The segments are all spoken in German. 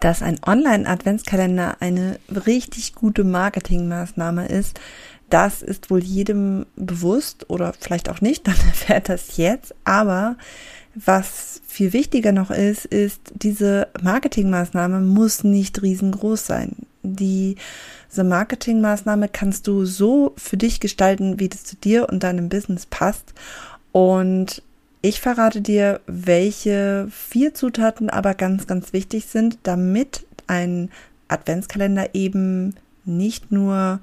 dass ein Online-Adventskalender eine richtig gute Marketingmaßnahme ist. Das ist wohl jedem bewusst oder vielleicht auch nicht, dann erfährt das jetzt. Aber was viel wichtiger noch ist, ist, diese Marketingmaßnahme muss nicht riesengroß sein. Die, diese Marketingmaßnahme kannst du so für dich gestalten, wie das zu dir und deinem Business passt. Und ich verrate dir, welche vier Zutaten aber ganz, ganz wichtig sind, damit ein Adventskalender eben nicht nur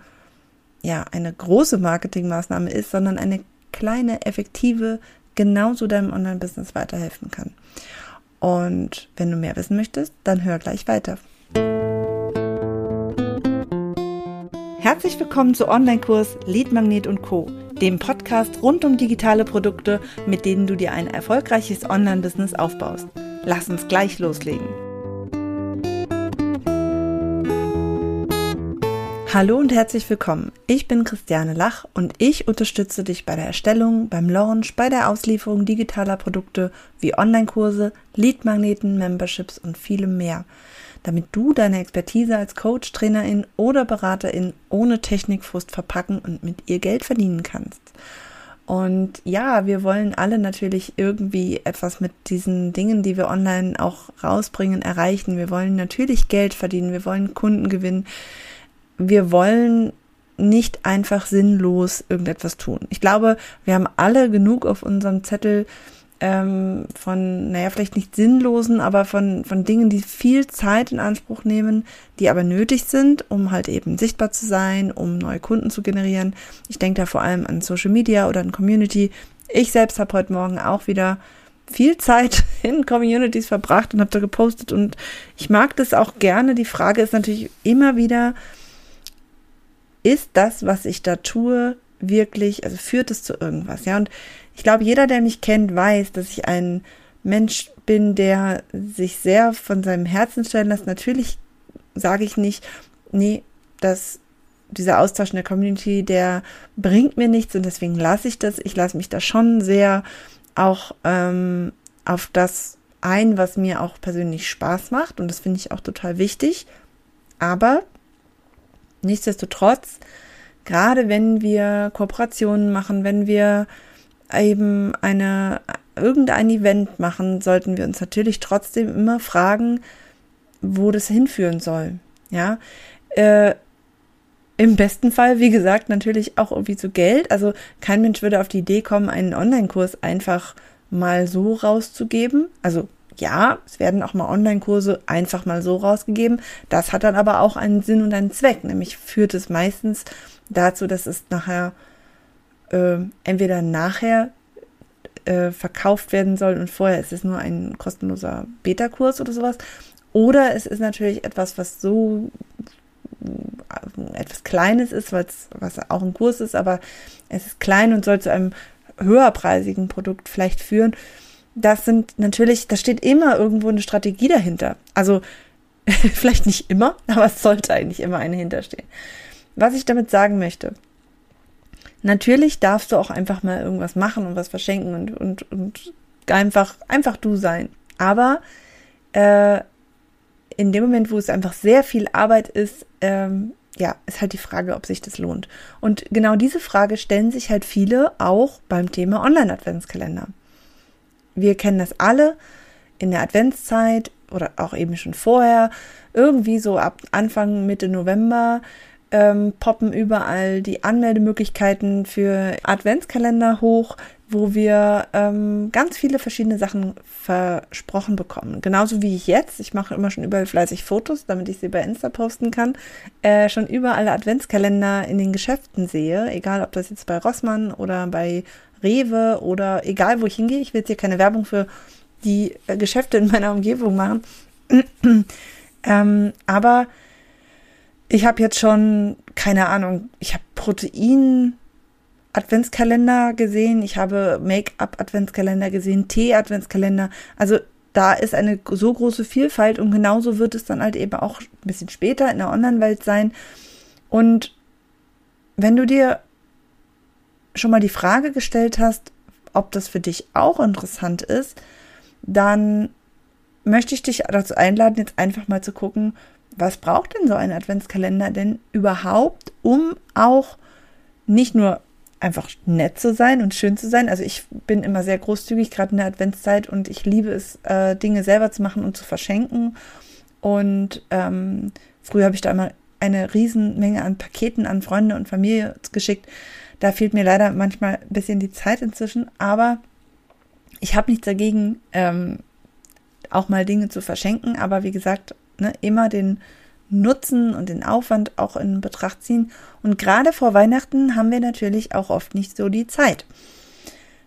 ja, eine große Marketingmaßnahme ist, sondern eine kleine, effektive, genauso deinem Online-Business weiterhelfen kann. Und wenn du mehr wissen möchtest, dann hör gleich weiter. Herzlich willkommen zu Online-Kurs Lead Magnet und Co dem Podcast rund um digitale Produkte, mit denen du dir ein erfolgreiches Online-Business aufbaust. Lass uns gleich loslegen. Hallo und herzlich willkommen. Ich bin Christiane Lach und ich unterstütze dich bei der Erstellung, beim Launch, bei der Auslieferung digitaler Produkte wie Online-Kurse, Lead-Magneten, Memberships und vielem mehr damit du deine Expertise als Coach, Trainerin oder Beraterin ohne Technikfrust verpacken und mit ihr Geld verdienen kannst. Und ja, wir wollen alle natürlich irgendwie etwas mit diesen Dingen, die wir online auch rausbringen, erreichen. Wir wollen natürlich Geld verdienen, wir wollen Kunden gewinnen. Wir wollen nicht einfach sinnlos irgendetwas tun. Ich glaube, wir haben alle genug auf unserem Zettel, ähm, von, naja, vielleicht nicht sinnlosen, aber von, von Dingen, die viel Zeit in Anspruch nehmen, die aber nötig sind, um halt eben sichtbar zu sein, um neue Kunden zu generieren. Ich denke da vor allem an Social Media oder an Community. Ich selbst habe heute Morgen auch wieder viel Zeit in Communities verbracht und habe da gepostet und ich mag das auch gerne. Die Frage ist natürlich immer wieder, ist das, was ich da tue, wirklich, also führt es zu irgendwas, ja? Und ich glaube, jeder, der mich kennt, weiß, dass ich ein Mensch bin, der sich sehr von seinem Herzen stellen lässt. Natürlich sage ich nicht, nee, dass dieser Austausch in der Community, der bringt mir nichts und deswegen lasse ich das. Ich lasse mich da schon sehr auch ähm, auf das ein, was mir auch persönlich Spaß macht und das finde ich auch total wichtig. Aber nichtsdestotrotz, gerade wenn wir Kooperationen machen, wenn wir eben eine, irgendein Event machen, sollten wir uns natürlich trotzdem immer fragen, wo das hinführen soll. Ja, äh, im besten Fall, wie gesagt, natürlich auch irgendwie zu Geld. Also kein Mensch würde auf die Idee kommen, einen Online-Kurs einfach mal so rauszugeben. Also ja, es werden auch mal Online-Kurse einfach mal so rausgegeben. Das hat dann aber auch einen Sinn und einen Zweck. Nämlich führt es meistens dazu, dass es nachher äh, entweder nachher äh, verkauft werden soll und vorher ist es nur ein kostenloser Beta-Kurs oder sowas. Oder es ist natürlich etwas, was so äh, etwas Kleines ist, was auch ein Kurs ist, aber es ist klein und soll zu einem höherpreisigen Produkt vielleicht führen. Das sind natürlich, da steht immer irgendwo eine Strategie dahinter. Also vielleicht nicht immer, aber es sollte eigentlich immer eine hinterstehen. Was ich damit sagen möchte, Natürlich darfst du auch einfach mal irgendwas machen und was verschenken und, und, und einfach, einfach du sein. Aber äh, in dem Moment, wo es einfach sehr viel Arbeit ist, ähm, ja, ist halt die Frage, ob sich das lohnt. Und genau diese Frage stellen sich halt viele auch beim Thema Online-Adventskalender. Wir kennen das alle in der Adventszeit oder auch eben schon vorher, irgendwie so ab Anfang, Mitte November ähm, poppen überall die Anmeldemöglichkeiten für Adventskalender hoch, wo wir ähm, ganz viele verschiedene Sachen versprochen bekommen. Genauso wie ich jetzt, ich mache immer schon überall fleißig Fotos, damit ich sie bei Insta posten kann, äh, schon überall Adventskalender in den Geschäften sehe, egal ob das jetzt bei Rossmann oder bei Rewe oder egal wo ich hingehe. Ich will jetzt hier keine Werbung für die äh, Geschäfte in meiner Umgebung machen. ähm, aber ich habe jetzt schon, keine Ahnung, ich habe Protein Adventskalender gesehen, ich habe Make-up Adventskalender gesehen, Tee Adventskalender. Also da ist eine so große Vielfalt und genauso wird es dann halt eben auch ein bisschen später in der Online-Welt sein. Und wenn du dir schon mal die Frage gestellt hast, ob das für dich auch interessant ist, dann möchte ich dich dazu einladen, jetzt einfach mal zu gucken, was braucht denn so ein Adventskalender denn überhaupt, um auch nicht nur einfach nett zu sein und schön zu sein. Also ich bin immer sehr großzügig, gerade in der Adventszeit, und ich liebe es, äh, Dinge selber zu machen und zu verschenken. Und ähm, früher habe ich da immer eine Riesenmenge an Paketen an Freunde und Familie geschickt. Da fehlt mir leider manchmal ein bisschen die Zeit inzwischen, aber ich habe nichts dagegen, ähm, auch mal Dinge zu verschenken. Aber wie gesagt, ne, immer den Nutzen und den Aufwand auch in Betracht ziehen. Und gerade vor Weihnachten haben wir natürlich auch oft nicht so die Zeit.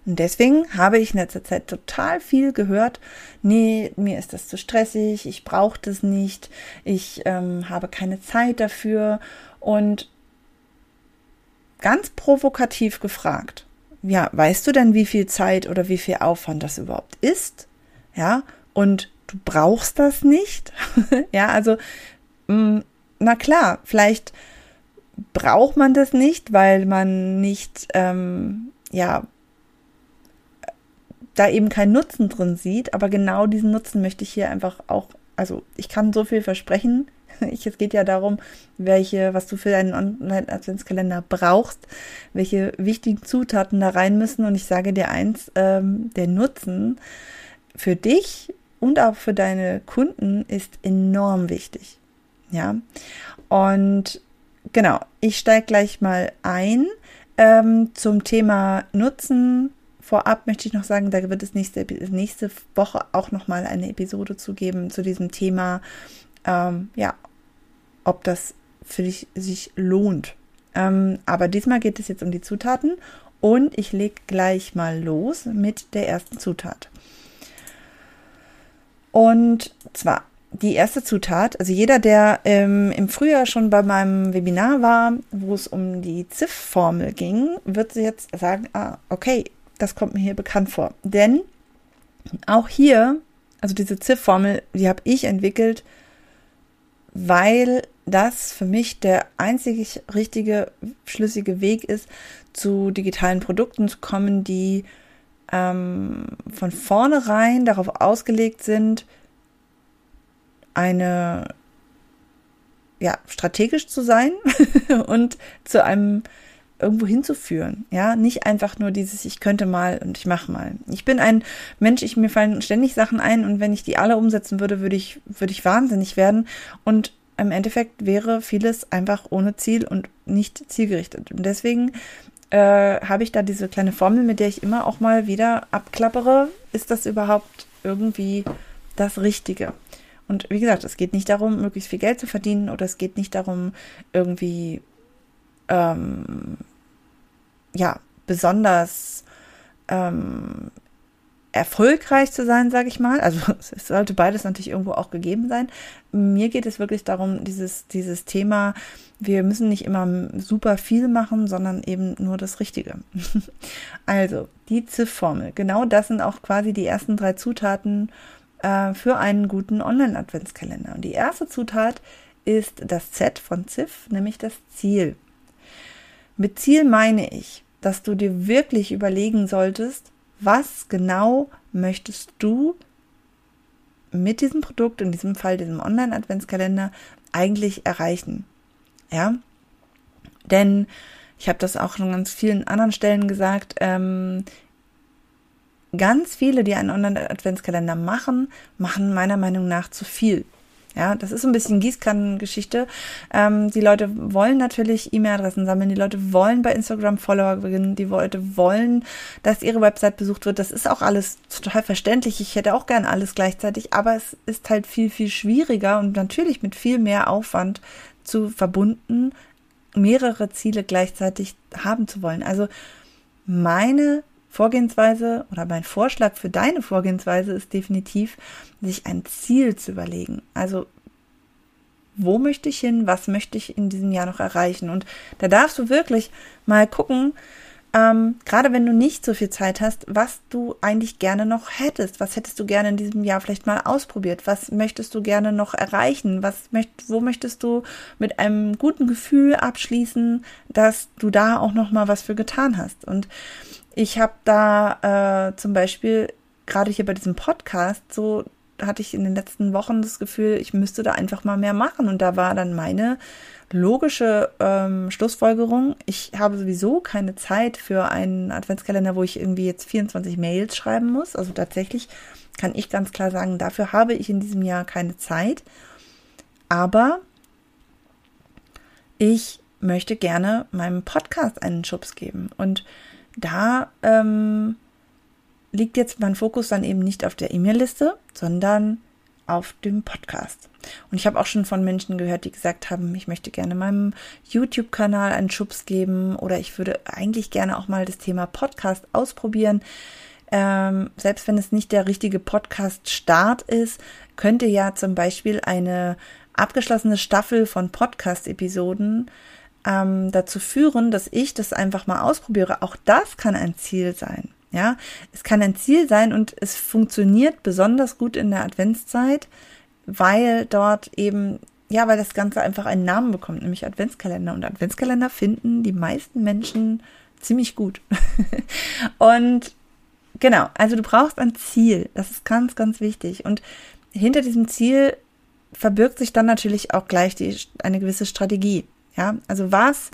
Und deswegen habe ich in letzter Zeit total viel gehört, nee, mir ist das zu stressig, ich brauche das nicht, ich ähm, habe keine Zeit dafür. Und ganz provokativ gefragt, ja, weißt du denn, wie viel Zeit oder wie viel Aufwand das überhaupt ist? Ja, und du brauchst das nicht? ja, also Mm, na klar, vielleicht braucht man das nicht, weil man nicht, ähm, ja, da eben keinen Nutzen drin sieht. Aber genau diesen Nutzen möchte ich hier einfach auch, also ich kann so viel versprechen. Ich, es geht ja darum, welche, was du für einen Online-Adventskalender brauchst, welche wichtigen Zutaten da rein müssen. Und ich sage dir eins, ähm, der Nutzen für dich und auch für deine Kunden ist enorm wichtig. Ja, und genau, ich steige gleich mal ein ähm, zum Thema Nutzen. Vorab möchte ich noch sagen, da wird es nächste, nächste Woche auch noch mal eine Episode zu geben zu diesem Thema, ähm, ja, ob das für dich sich lohnt. Ähm, aber diesmal geht es jetzt um die Zutaten und ich lege gleich mal los mit der ersten Zutat. Und zwar die erste Zutat, also jeder, der ähm, im Frühjahr schon bei meinem Webinar war, wo es um die ZIF-Formel ging, wird jetzt sagen, ah, okay, das kommt mir hier bekannt vor. Denn auch hier, also diese ZIF-Formel, die habe ich entwickelt, weil das für mich der einzig richtige, schlüssige Weg ist, zu digitalen Produkten zu kommen, die ähm, von vornherein darauf ausgelegt sind, eine ja, strategisch zu sein und zu einem irgendwo hinzuführen. Ja, nicht einfach nur dieses, ich könnte mal und ich mache mal. Ich bin ein Mensch, ich, mir fallen ständig Sachen ein und wenn ich die alle umsetzen würde, würde ich, würde ich wahnsinnig werden. Und im Endeffekt wäre vieles einfach ohne Ziel und nicht zielgerichtet. Und deswegen äh, habe ich da diese kleine Formel, mit der ich immer auch mal wieder abklappere. Ist das überhaupt irgendwie das Richtige? Und wie gesagt, es geht nicht darum, möglichst viel Geld zu verdienen oder es geht nicht darum, irgendwie ähm, ja besonders ähm, erfolgreich zu sein, sage ich mal. Also es sollte beides natürlich irgendwo auch gegeben sein. Mir geht es wirklich darum, dieses, dieses Thema, wir müssen nicht immer super viel machen, sondern eben nur das Richtige. also, die ZIF-Formel. Genau das sind auch quasi die ersten drei Zutaten äh, für einen guten Online-Adventskalender. Und die erste Zutat ist das Z von ZIF, nämlich das Ziel. Mit Ziel meine ich, dass du dir wirklich überlegen solltest, was genau möchtest du mit diesem Produkt, in diesem Fall diesem Online-Adventskalender, eigentlich erreichen. Ja, denn ich habe das auch an ganz vielen anderen Stellen gesagt, ähm, ganz viele, die einen Online-Adventskalender machen, machen meiner Meinung nach zu viel. Ja, das ist so ein bisschen Gießkannengeschichte. Ähm, die Leute wollen natürlich E-Mail-Adressen sammeln, die Leute wollen bei Instagram Follower gewinnen, die Leute wollen, dass ihre Website besucht wird. Das ist auch alles total verständlich. Ich hätte auch gern alles gleichzeitig, aber es ist halt viel, viel schwieriger und natürlich mit viel mehr Aufwand zu verbunden, mehrere Ziele gleichzeitig haben zu wollen. Also meine Vorgehensweise oder mein Vorschlag für deine Vorgehensweise ist definitiv, sich ein Ziel zu überlegen. Also, wo möchte ich hin? Was möchte ich in diesem Jahr noch erreichen? Und da darfst du wirklich mal gucken, ähm, gerade wenn du nicht so viel Zeit hast, was du eigentlich gerne noch hättest. Was hättest du gerne in diesem Jahr vielleicht mal ausprobiert? Was möchtest du gerne noch erreichen? Was möcht, wo möchtest du mit einem guten Gefühl abschließen, dass du da auch noch mal was für getan hast? Und ich habe da äh, zum Beispiel gerade hier bei diesem Podcast so hatte ich in den letzten Wochen das Gefühl, ich müsste da einfach mal mehr machen. Und da war dann meine logische ähm, Schlussfolgerung, ich habe sowieso keine Zeit für einen Adventskalender, wo ich irgendwie jetzt 24 Mails schreiben muss. Also tatsächlich kann ich ganz klar sagen, dafür habe ich in diesem Jahr keine Zeit. Aber ich möchte gerne meinem Podcast einen Schubs geben. Und da ähm, liegt jetzt mein Fokus dann eben nicht auf der E-Mail-Liste, sondern auf dem Podcast. Und ich habe auch schon von Menschen gehört, die gesagt haben, ich möchte gerne meinem YouTube-Kanal einen Schubs geben oder ich würde eigentlich gerne auch mal das Thema Podcast ausprobieren. Ähm, selbst wenn es nicht der richtige Podcast-Start ist, könnte ja zum Beispiel eine abgeschlossene Staffel von Podcast-Episoden ähm, dazu führen, dass ich das einfach mal ausprobiere. Auch das kann ein Ziel sein. Ja, es kann ein Ziel sein und es funktioniert besonders gut in der Adventszeit, weil dort eben, ja, weil das Ganze einfach einen Namen bekommt, nämlich Adventskalender. Und Adventskalender finden die meisten Menschen ziemlich gut. und genau, also du brauchst ein Ziel. Das ist ganz, ganz wichtig. Und hinter diesem Ziel verbirgt sich dann natürlich auch gleich die, eine gewisse Strategie. Ja, also was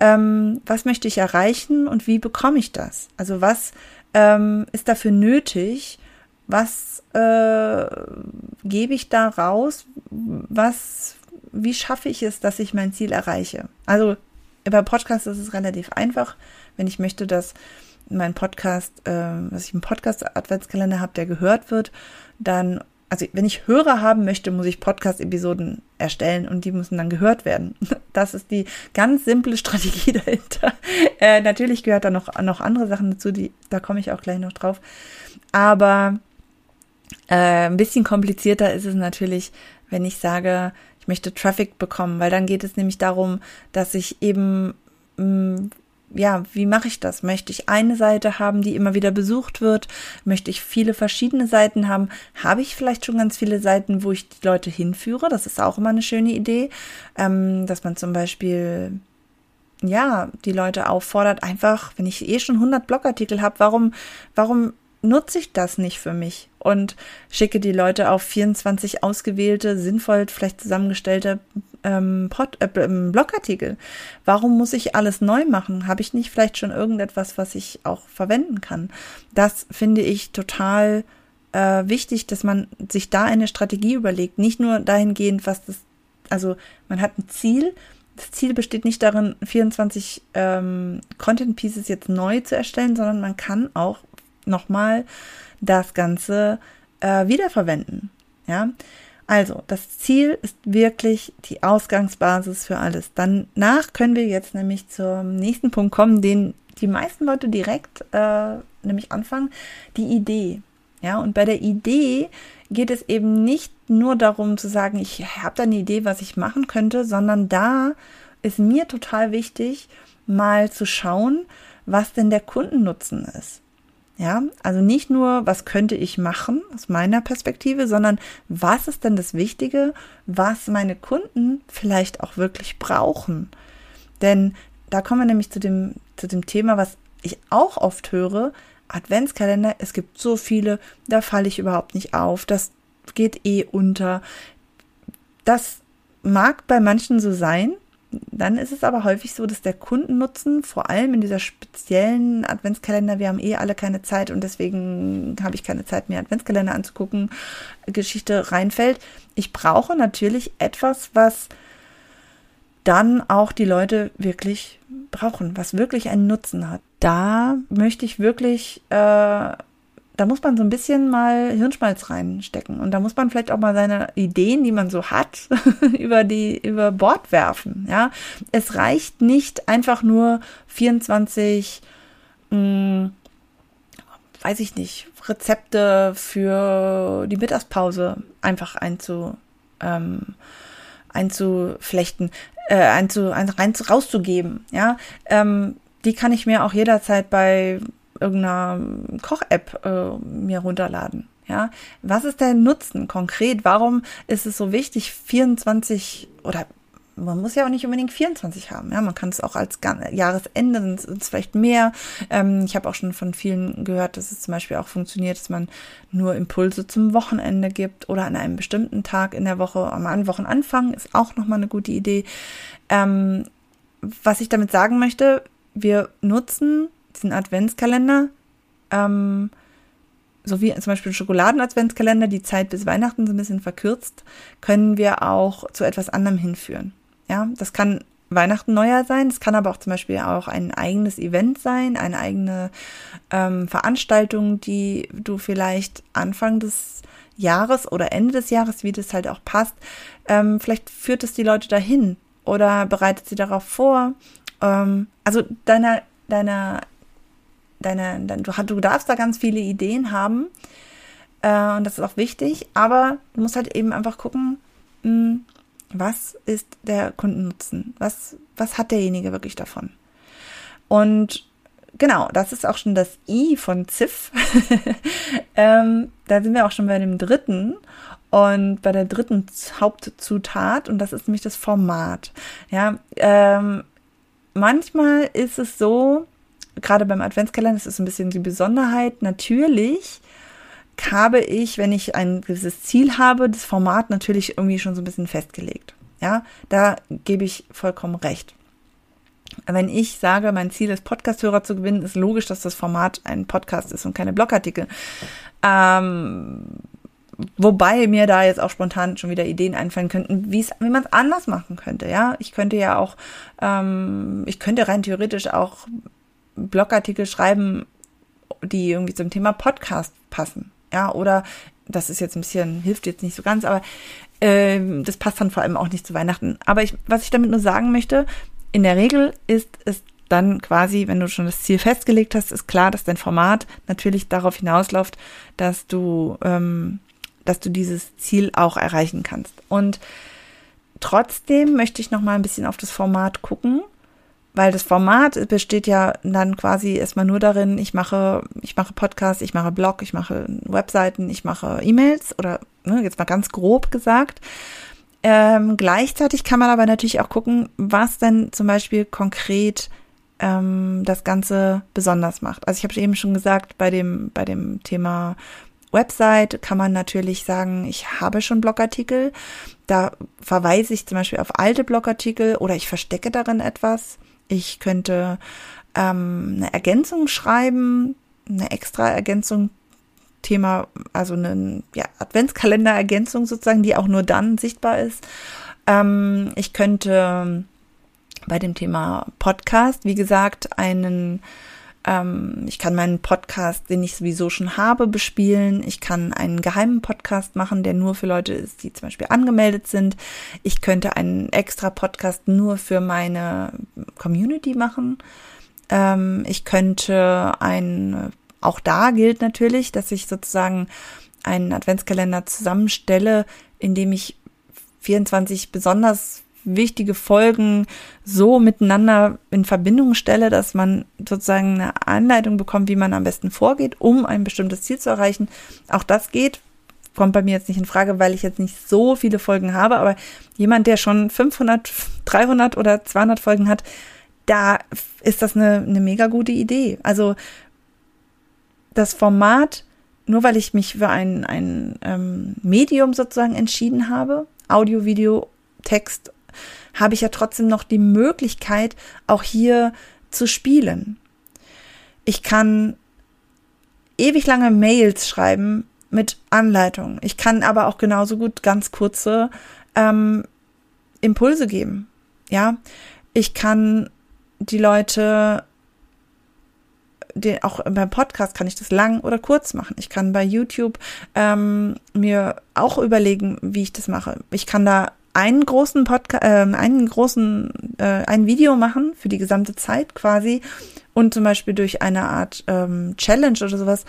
ähm, was möchte ich erreichen und wie bekomme ich das? Also was ähm, ist dafür nötig? Was äh, gebe ich da raus? Was, wie schaffe ich es, dass ich mein Ziel erreiche? Also bei Podcasts ist es relativ einfach. Wenn ich möchte, dass mein Podcast, äh, dass ich einen Podcast-Adventskalender habe, der gehört wird, dann also wenn ich Hörer haben möchte, muss ich Podcast-Episoden erstellen und die müssen dann gehört werden. Das ist die ganz simple Strategie dahinter. Äh, natürlich gehört da noch, noch andere Sachen dazu, die, da komme ich auch gleich noch drauf. Aber äh, ein bisschen komplizierter ist es natürlich, wenn ich sage, ich möchte Traffic bekommen, weil dann geht es nämlich darum, dass ich eben mh, mm, ja, wie mache ich das? Möchte ich eine Seite haben, die immer wieder besucht wird? Möchte ich viele verschiedene Seiten haben? Habe ich vielleicht schon ganz viele Seiten, wo ich die Leute hinführe? Das ist auch immer eine schöne Idee, ähm, dass man zum Beispiel ja, die Leute auffordert, einfach, wenn ich eh schon 100 Blogartikel habe, warum, warum nutze ich das nicht für mich und schicke die Leute auf 24 ausgewählte, sinnvoll vielleicht zusammengestellte ähm, Pod, äh, ähm, Blogartikel. Warum muss ich alles neu machen? Habe ich nicht vielleicht schon irgendetwas, was ich auch verwenden kann? Das finde ich total äh, wichtig, dass man sich da eine Strategie überlegt. Nicht nur dahingehend, was das, also man hat ein Ziel. Das Ziel besteht nicht darin, 24 ähm, Content Pieces jetzt neu zu erstellen, sondern man kann auch nochmal das Ganze äh, wiederverwenden. Ja, also das Ziel ist wirklich die Ausgangsbasis für alles. Danach können wir jetzt nämlich zum nächsten Punkt kommen, den die meisten Leute direkt äh, nämlich anfangen, die Idee. Ja, und bei der Idee geht es eben nicht nur darum zu sagen, ich habe da eine Idee, was ich machen könnte, sondern da ist mir total wichtig, mal zu schauen, was denn der Kundennutzen ist. Ja, also nicht nur, was könnte ich machen aus meiner Perspektive, sondern was ist denn das Wichtige, was meine Kunden vielleicht auch wirklich brauchen. Denn da kommen wir nämlich zu dem, zu dem Thema, was ich auch oft höre, Adventskalender, es gibt so viele, da falle ich überhaupt nicht auf, das geht eh unter. Das mag bei manchen so sein, dann ist es aber häufig so, dass der Kundennutzen, vor allem in dieser speziellen Adventskalender, wir haben eh alle keine Zeit und deswegen habe ich keine Zeit mehr, Adventskalender anzugucken, Geschichte reinfällt. Ich brauche natürlich etwas, was dann auch die Leute wirklich brauchen, was wirklich einen Nutzen hat. Da möchte ich wirklich äh, da muss man so ein bisschen mal Hirnschmalz reinstecken und da muss man vielleicht auch mal seine Ideen, die man so hat, über die über Bord werfen. Ja, es reicht nicht einfach nur 24, mh, hm, weiß ich nicht, Rezepte für die Mittagspause einfach einzu ähm, einzuflechten, äh, einzu, ein, rein rauszugeben. Ja, ähm, die kann ich mir auch jederzeit bei irgendeiner Koch-App äh, mir runterladen. Ja, was ist der Nutzen konkret? Warum ist es so wichtig, 24 oder man muss ja auch nicht unbedingt 24 haben. Ja, man kann es auch als Jahresende, sind es vielleicht mehr. Ähm, ich habe auch schon von vielen gehört, dass es zum Beispiel auch funktioniert, dass man nur Impulse zum Wochenende gibt oder an einem bestimmten Tag in der Woche, am Wochenanfang ist auch nochmal eine gute Idee. Ähm, was ich damit sagen möchte, wir nutzen diesen Adventskalender, ähm, so wie zum Beispiel Schokoladen-Adventskalender, die Zeit bis Weihnachten so ein bisschen verkürzt, können wir auch zu etwas anderem hinführen. Ja, das kann Weihnachten neuer sein. Es kann aber auch zum Beispiel auch ein eigenes Event sein, eine eigene ähm, Veranstaltung, die du vielleicht Anfang des Jahres oder Ende des Jahres, wie das halt auch passt, ähm, vielleicht führt es die Leute dahin oder bereitet sie darauf vor. Ähm, also deiner, deiner, deiner, dein, du, du darfst da ganz viele Ideen haben äh, und das ist auch wichtig, aber du musst halt eben einfach gucken, mh, hm, was ist der Kundennutzen? Was, was hat derjenige wirklich davon? Und genau, das ist auch schon das I von ZIF. ähm, da sind wir auch schon bei dem dritten und bei der dritten Hauptzutat und das ist nämlich das Format. Ja, ähm, manchmal ist es so, gerade beim Adventskalender, das ist ein bisschen die Besonderheit, natürlich habe ich, wenn ich ein gewisses Ziel habe, das Format natürlich irgendwie schon so ein bisschen festgelegt. Ja, da gebe ich vollkommen recht. Wenn ich sage, mein Ziel ist, Podcast-Hörer zu gewinnen, ist logisch, dass das Format ein Podcast ist und keine Blogartikel. Ähm, wobei mir da jetzt auch spontan schon wieder Ideen einfallen könnten, wie man es anders machen könnte. Ja, ich könnte ja auch, ähm, ich könnte rein theoretisch auch Blogartikel schreiben, die irgendwie zum Thema Podcast passen ja, oder das ist jetzt ein bisschen, hilft jetzt nicht so ganz, aber äh, das passt dann vor allem auch nicht zu Weihnachten. Aber ich, was ich damit nur sagen möchte, in der Regel ist es dann quasi, wenn du schon das Ziel festgelegt hast, ist klar, dass dein Format natürlich darauf hinausläuft, dass du, ähm, dass du dieses Ziel auch erreichen kannst. Und trotzdem möchte ich noch mal ein bisschen auf das Format gucken weil das Format besteht ja dann quasi erstmal nur darin, ich mache, ich mache Podcasts, ich mache Blog, ich mache Webseiten, ich mache E-Mails oder ne, jetzt mal ganz grob gesagt. Ähm, gleichzeitig kann man aber natürlich auch gucken, was denn zum Beispiel konkret ähm, das Ganze besonders macht. Also ich habe eben schon gesagt, bei dem, bei dem Thema Website kann man natürlich sagen, ich habe schon Blogartikel. Da verweise ich zum Beispiel auf alte Blogartikel oder ich verstecke darin etwas. Ich könnte ähm, eine Ergänzung schreiben, eine extra Ergänzung, Thema, also eine ja, Adventskalender-Ergänzung sozusagen, die auch nur dann sichtbar ist. Ähm, ich könnte bei dem Thema Podcast, wie gesagt, einen ähm, ich kann meinen Podcast, den ich sowieso schon habe, bespielen. Ich kann einen geheimen Podcast machen, der nur für Leute ist, die zum Beispiel angemeldet sind. Ich könnte einen extra Podcast nur für meine Community machen. Ähm, ich könnte ein, auch da gilt natürlich, dass ich sozusagen einen Adventskalender zusammenstelle, in dem ich 24 besonders wichtige Folgen so miteinander in Verbindung stelle, dass man sozusagen eine Anleitung bekommt, wie man am besten vorgeht, um ein bestimmtes Ziel zu erreichen. Auch das geht, kommt bei mir jetzt nicht in Frage, weil ich jetzt nicht so viele Folgen habe, aber jemand, der schon 500, 300 oder 200 Folgen hat, da ist das eine, eine mega gute Idee. Also das Format, nur weil ich mich für ein, ein ähm, Medium sozusagen entschieden habe, Audio, Video, Text habe ich ja trotzdem noch die Möglichkeit, auch hier zu spielen. Ich kann ewig lange Mails schreiben mit Anleitung. Ich kann aber auch genauso gut ganz kurze ähm, Impulse geben. Ja, ich kann die Leute den, auch beim Podcast kann ich das lang oder kurz machen. Ich kann bei YouTube ähm, mir auch überlegen, wie ich das mache. Ich kann da einen großen Podcast, äh, einen großen, äh, ein Video machen für die gesamte Zeit quasi und zum Beispiel durch eine Art ähm, Challenge oder sowas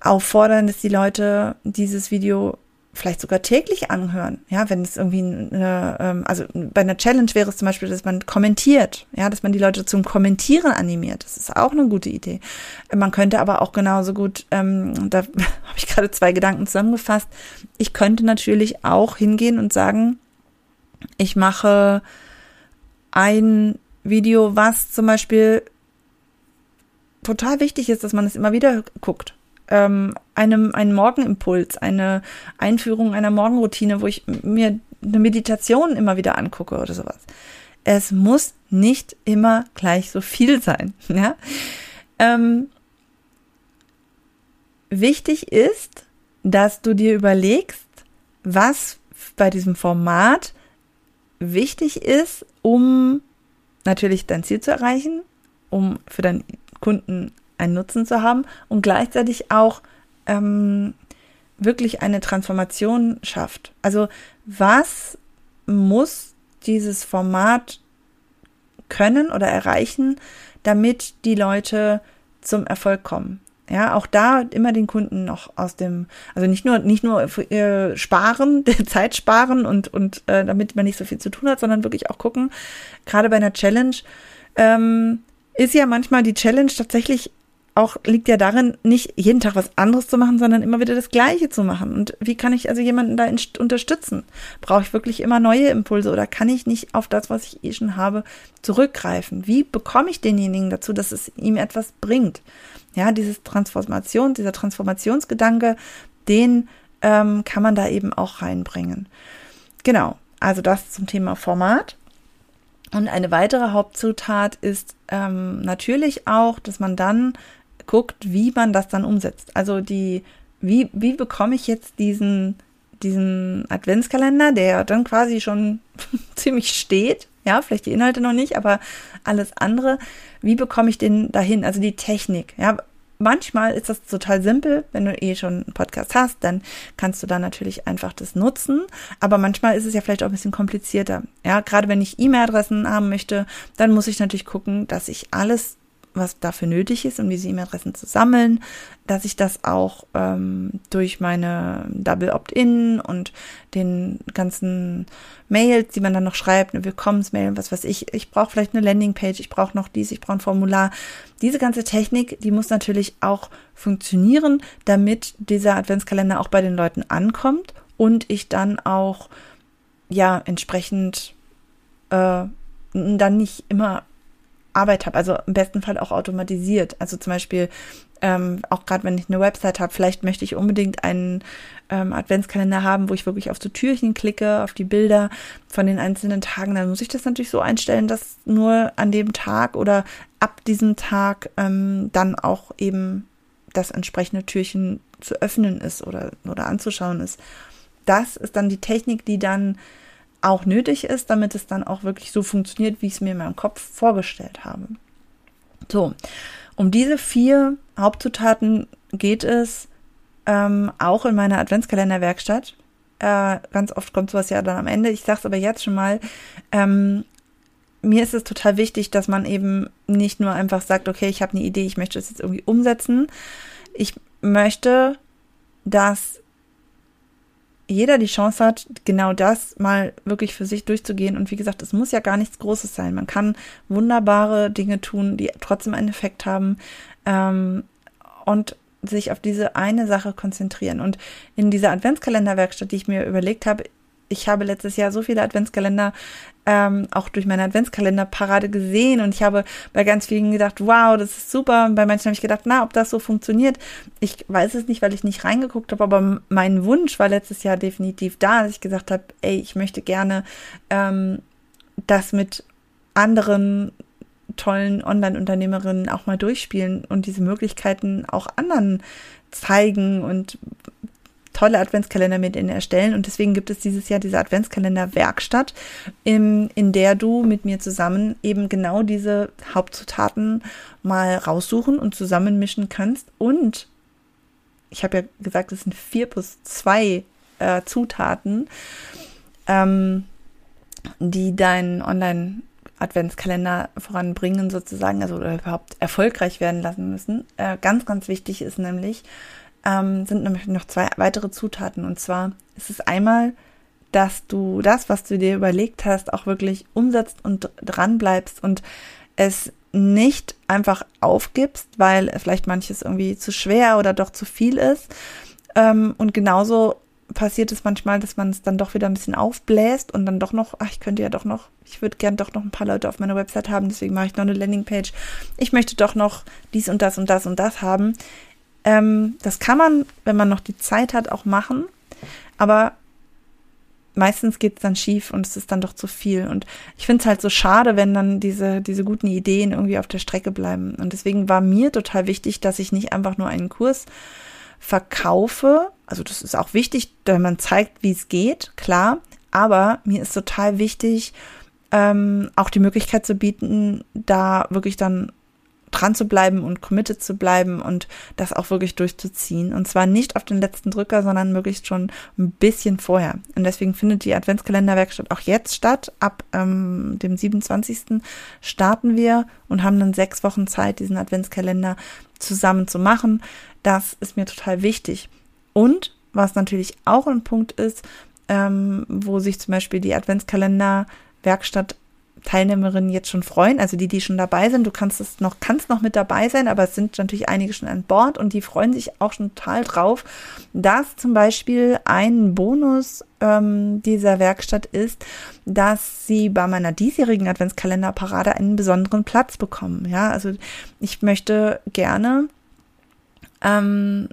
auffordern, dass die Leute dieses Video vielleicht sogar täglich anhören. Ja, wenn es irgendwie eine, ähm, also bei einer Challenge wäre es zum Beispiel, dass man kommentiert, ja, dass man die Leute zum Kommentieren animiert. Das ist auch eine gute Idee. Man könnte aber auch genauso gut, ähm, da habe ich gerade zwei Gedanken zusammengefasst. Ich könnte natürlich auch hingehen und sagen, Ich mache ein Video, was zum Beispiel total wichtig ist, dass man es immer wieder guckt. Ähm, einem, einen Morgenimpuls, eine Einführung einer Morgenroutine, wo ich mir eine Meditation immer wieder angucke oder sowas. Es muss nicht immer gleich so viel sein. Ja? Ähm, wichtig ist, dass du dir überlegst, was bei diesem Format wichtig ist, um natürlich dein Ziel zu erreichen, um für deinen Kunden einen Nutzen zu haben und gleichzeitig auch ähm, wirklich eine Transformation schafft. Also was muss dieses Format können oder erreichen, damit die Leute zum Erfolg kommen? Ja, auch da immer den Kunden noch aus dem, also nicht nur, nicht nur äh, sparen, Zeit sparen und, und äh, damit man nicht so viel zu tun hat, sondern wirklich auch gucken, gerade bei einer Challenge, ähm, ist ja manchmal die Challenge tatsächlich auch liegt ja darin, nicht jeden Tag was anderes zu machen, sondern immer wieder das Gleiche zu machen. Und wie kann ich also jemanden da unterstützen? Brauche ich wirklich immer neue Impulse oder kann ich nicht auf das, was ich eh schon habe, zurückgreifen? Wie bekomme ich denjenigen dazu, dass es ihm etwas bringt? Ja, dieses Transformation, dieser Transformationsgedanke, den ähm, kann man da eben auch reinbringen. Genau, also das zum Thema Format. Und eine weitere Hauptzutat ist ähm, natürlich auch, dass man dann guckt, wie man das dann umsetzt. Also die, wie, wie bekomme ich jetzt diesen, diesen Adventskalender, der dann quasi schon ziemlich steht, ja, vielleicht die Inhalte noch nicht, aber alles andere, wie bekomme ich den dahin? Also die Technik, ja, manchmal ist das total simpel. Wenn du eh schon einen Podcast hast, dann kannst du da natürlich einfach das nutzen. Aber manchmal ist es ja vielleicht auch ein bisschen komplizierter. Ja, gerade wenn ich E-Mail-Adressen haben möchte, dann muss ich natürlich gucken, dass ich alles was dafür nötig ist, um diese E-Mail-Adressen zu sammeln, dass ich das auch ähm, durch meine Double Opt-in und den ganzen Mails, die man dann noch schreibt, eine Willkommensmail, was weiß ich, ich brauche vielleicht eine Landingpage, ich brauche noch dies, ich brauche ein Formular. Diese ganze Technik, die muss natürlich auch funktionieren, damit dieser Adventskalender auch bei den Leuten ankommt und ich dann auch ja entsprechend äh, dann nicht immer Arbeit habe, also im besten Fall auch automatisiert. Also zum Beispiel, ähm, auch gerade wenn ich eine Website habe, vielleicht möchte ich unbedingt einen ähm, Adventskalender haben, wo ich wirklich auf so Türchen klicke, auf die Bilder von den einzelnen Tagen. Dann muss ich das natürlich so einstellen, dass nur an dem Tag oder ab diesem Tag ähm, dann auch eben das entsprechende Türchen zu öffnen ist oder, oder anzuschauen ist. Das ist dann die Technik, die dann auch nötig ist, damit es dann auch wirklich so funktioniert, wie ich es mir in meinem Kopf vorgestellt habe. So, um diese vier Hauptzutaten geht es ähm, auch in meiner Adventskalenderwerkstatt. Äh, ganz oft kommt sowas ja dann am Ende. Ich sage es aber jetzt schon mal. Ähm, mir ist es total wichtig, dass man eben nicht nur einfach sagt, okay, ich habe eine Idee, ich möchte das jetzt irgendwie umsetzen. Ich möchte, dass jeder die Chance hat, genau das mal wirklich für sich durchzugehen. Und wie gesagt, es muss ja gar nichts Großes sein. Man kann wunderbare Dinge tun, die trotzdem einen Effekt haben ähm, und sich auf diese eine Sache konzentrieren. Und in dieser Adventskalenderwerkstatt, die ich mir überlegt habe, ich habe letztes Jahr so viele Adventskalender ähm, auch durch meine Adventskalenderparade gesehen und ich habe bei ganz vielen gedacht, wow, das ist super. Und bei manchen habe ich gedacht, na, ob das so funktioniert. Ich weiß es nicht, weil ich nicht reingeguckt habe, aber mein Wunsch war letztes Jahr definitiv da, dass ich gesagt habe, ey, ich möchte gerne ähm, das mit anderen tollen Online-Unternehmerinnen auch mal durchspielen und diese Möglichkeiten auch anderen zeigen und tolle Adventskalender mit ihnen erstellen. Und deswegen gibt es dieses Jahr diese Adventskalender-Werkstatt, in, in der du mit mir zusammen eben genau diese Hauptzutaten mal raussuchen und zusammenmischen kannst. Und ich habe ja gesagt, es sind vier plus zwei äh, Zutaten, ähm, die deinen Online- Adventskalender voranbringen sozusagen, also oder überhaupt erfolgreich werden lassen müssen. Äh, ganz, ganz wichtig ist nämlich, ähm, sind nämlich noch zwei weitere Zutaten. Und zwar ist es einmal, dass du das, was du dir überlegt hast, auch wirklich umsetzt und dran bleibst und es nicht einfach aufgibst, weil vielleicht manches irgendwie zu schwer oder doch zu viel ist. Ähm, und genauso passiert es manchmal, dass man es dann doch wieder ein bisschen aufbläst und dann doch noch, ach, ich könnte ja doch noch, ich würde gern doch noch ein paar Leute auf meiner Website haben, deswegen mache ich noch eine Landingpage. Ich möchte doch noch dies und das und das und das haben. Ähm, das kann man, wenn man noch die Zeit hat, auch machen. Aber meistens geht es dann schief und es ist dann doch zu viel. Und ich finde es halt so schade, wenn dann diese, diese guten Ideen irgendwie auf der Strecke bleiben. Und deswegen war mir total wichtig, dass ich nicht einfach nur einen Kurs verkaufe. Also das ist auch wichtig, wenn man zeigt, wie es geht, klar. Aber mir ist total wichtig, ähm, auch die Möglichkeit zu bieten, da wirklich dann dran zu bleiben und committed zu bleiben und das auch wirklich durchzuziehen. Und zwar nicht auf den letzten Drücker, sondern möglichst schon ein bisschen vorher. Und deswegen findet die Adventskalenderwerkstatt auch jetzt statt. Ab ähm, dem 27. starten wir und haben dann sechs Wochen Zeit, diesen Adventskalender zusammen zu machen. Das ist mir total wichtig. Und was natürlich auch ein Punkt ist, ähm, wo sich zum Beispiel die Adventskalender-Werkstatt Teilnehmerinnen jetzt schon freuen, also die, die schon dabei sind. Du kannst es noch, kannst noch mit dabei sein, aber es sind natürlich einige schon an Bord und die freuen sich auch schon total drauf, dass zum Beispiel ein Bonus ähm, dieser Werkstatt ist, dass sie bei meiner diesjährigen Adventskalenderparade einen besonderen Platz bekommen. Ja, also ich möchte gerne ähm,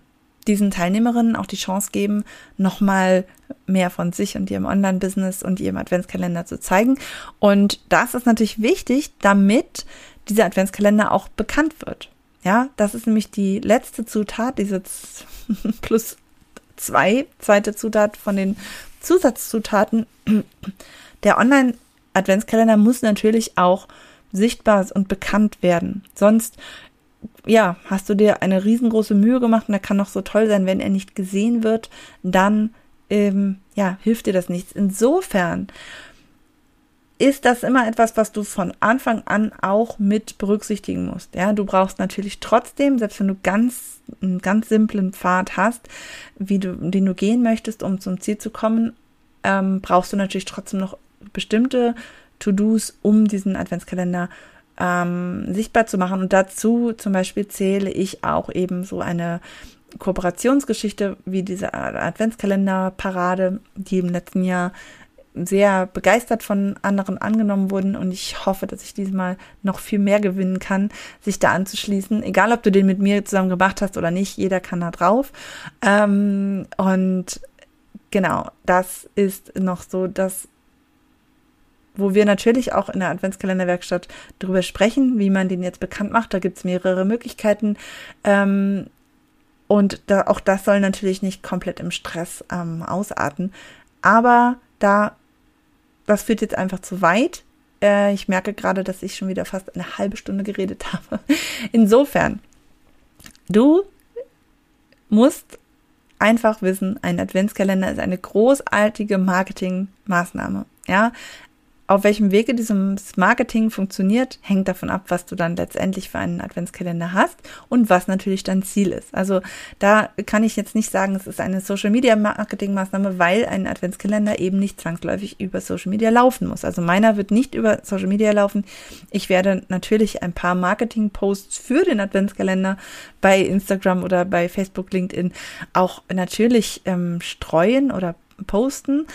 diesen Teilnehmerinnen auch die Chance geben, nochmal mehr von sich und ihrem Online-Business und ihrem Adventskalender zu zeigen. Und das ist natürlich wichtig, damit dieser Adventskalender auch bekannt wird. Ja, das ist nämlich die letzte Zutat, diese plus zwei, zweite Zutat von den Zusatzzutaten. Der Online-Adventskalender muss natürlich auch sichtbar und bekannt werden. Sonst ja, hast du dir eine riesengroße Mühe gemacht und er kann noch so toll sein, wenn er nicht gesehen wird, dann ähm, ja, hilft dir das nichts. Insofern ist das immer etwas, was du von Anfang an auch mit berücksichtigen musst. Ja, du brauchst natürlich trotzdem, selbst wenn du ganz einen ganz simplen Pfad hast, wie du, den du gehen möchtest, um zum Ziel zu kommen, ähm, brauchst du natürlich trotzdem noch bestimmte To-Dos, um diesen Adventskalender ähm, sichtbar zu machen. Und dazu zum Beispiel zähle ich auch eben so eine Kooperationsgeschichte wie diese Adventskalender-Parade, die im letzten Jahr sehr begeistert von anderen angenommen wurden und ich hoffe, dass ich diesmal noch viel mehr gewinnen kann, sich da anzuschließen. Egal, ob du den mit mir zusammen gemacht hast oder nicht, jeder kann da drauf. Ähm, und genau, das ist noch so das wo wir natürlich auch in der Adventskalenderwerkstatt darüber sprechen, wie man den jetzt bekannt macht. Da gibt es mehrere Möglichkeiten. Ähm, und da, auch das soll natürlich nicht komplett im Stress ähm, ausarten. Aber da, das führt jetzt einfach zu weit. Äh, ich merke gerade, dass ich schon wieder fast eine halbe Stunde geredet habe. Insofern, du musst einfach wissen, ein Adventskalender ist eine großartige Marketingmaßnahme. Ja, auf welchem Wege dieses Marketing funktioniert, hängt davon ab, was du dann letztendlich für einen Adventskalender hast und was natürlich dein Ziel ist. Also da kann ich jetzt nicht sagen, es ist eine Social Media Marketing Maßnahme, weil ein Adventskalender eben nicht zwangsläufig über Social Media laufen muss. Also meiner wird nicht über Social Media laufen. Ich werde natürlich ein paar Marketing Posts für den Adventskalender bei Instagram oder bei Facebook, LinkedIn auch natürlich ähm, streuen oder posten.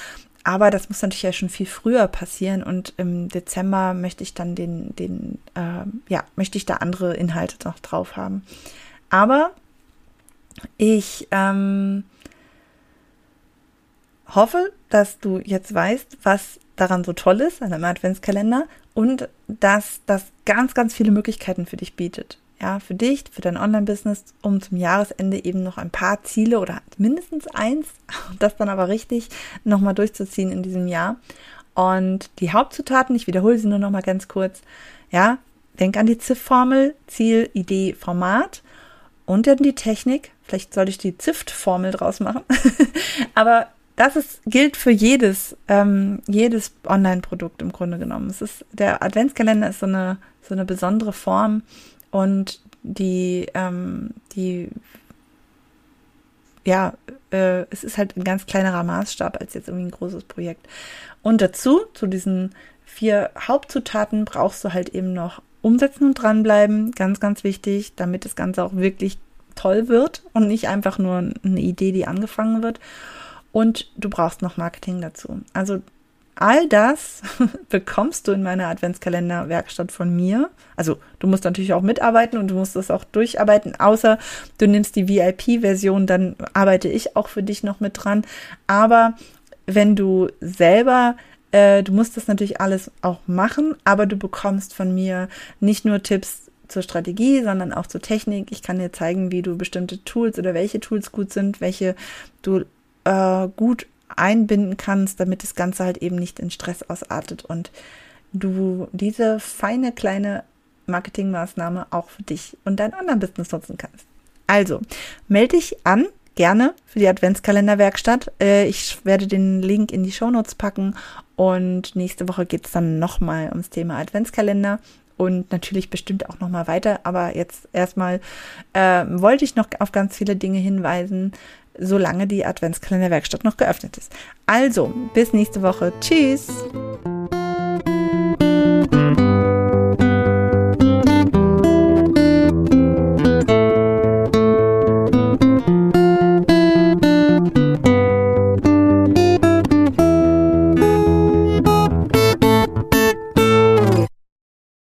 Aber das muss natürlich ja schon viel früher passieren und im Dezember möchte ich dann den, den, äh, ja, möchte ich da andere Inhalte noch drauf haben. Aber ich ähm, hoffe, dass du jetzt weißt, was daran so toll ist an einem Adventskalender und dass das ganz, ganz viele Möglichkeiten für dich bietet ja, für dich, für dein Online-Business, um zum Jahresende eben noch ein paar Ziele oder mindestens eins, das dann aber richtig nochmal durchzuziehen in diesem Jahr. Und die Hauptzutaten, ich wiederhole sie nur nochmal ganz kurz, ja, denk an die ZIF-Formel, Ziel, Idee, Format und dann die Technik. Vielleicht sollte ich die ZIFT-Formel draus machen. aber das ist, gilt für jedes, ähm, jedes Online-Produkt im Grunde genommen. Es ist, der Adventskalender ist so eine, so eine besondere Form, und die, ähm, die, ja, äh, es ist halt ein ganz kleinerer Maßstab als jetzt irgendwie ein großes Projekt. Und dazu, zu diesen vier Hauptzutaten, brauchst du halt eben noch umsetzen und dranbleiben, ganz, ganz wichtig, damit das Ganze auch wirklich toll wird und nicht einfach nur eine Idee, die angefangen wird. und du brauchst noch Marketing dazu. Also all das bekommst du in meiner Adventskalender-Werkstatt von mir. Also du musst natürlich auch mitarbeiten und du musst das auch durcharbeiten, außer du nimmst die VIP-Version, dann arbeite ich auch für dich noch mit dran. Aber wenn du selber äh, du musst das natürlich alles auch machen, aber du bekommst von mir nicht nur Tipps zur Strategie, sondern auch zur Technik. Ich kann dir zeigen, wie du bestimmte Tools oder welche Tools gut sind, welche du äh, gut einbinden kannst, damit das Ganze halt eben nicht in Stress ausartet und du diese feine kleine Marketingmaßnahme auch für dich und dein Online-Business nutzen kannst. Also, melde dich an, gerne für die Adventskalenderwerkstatt. Äh, ich werde den Link in die Shownotes packen und nächste Woche geht es dann nochmal ums Thema Adventskalender und natürlich bestimmt auch nochmal weiter. Aber jetzt erstmal äh, wollte ich noch auf ganz viele Dinge hinweisen, solange die Adventskalenderwerkstatt noch geöffnet ist. Also, bis nächste Woche. Tschüss!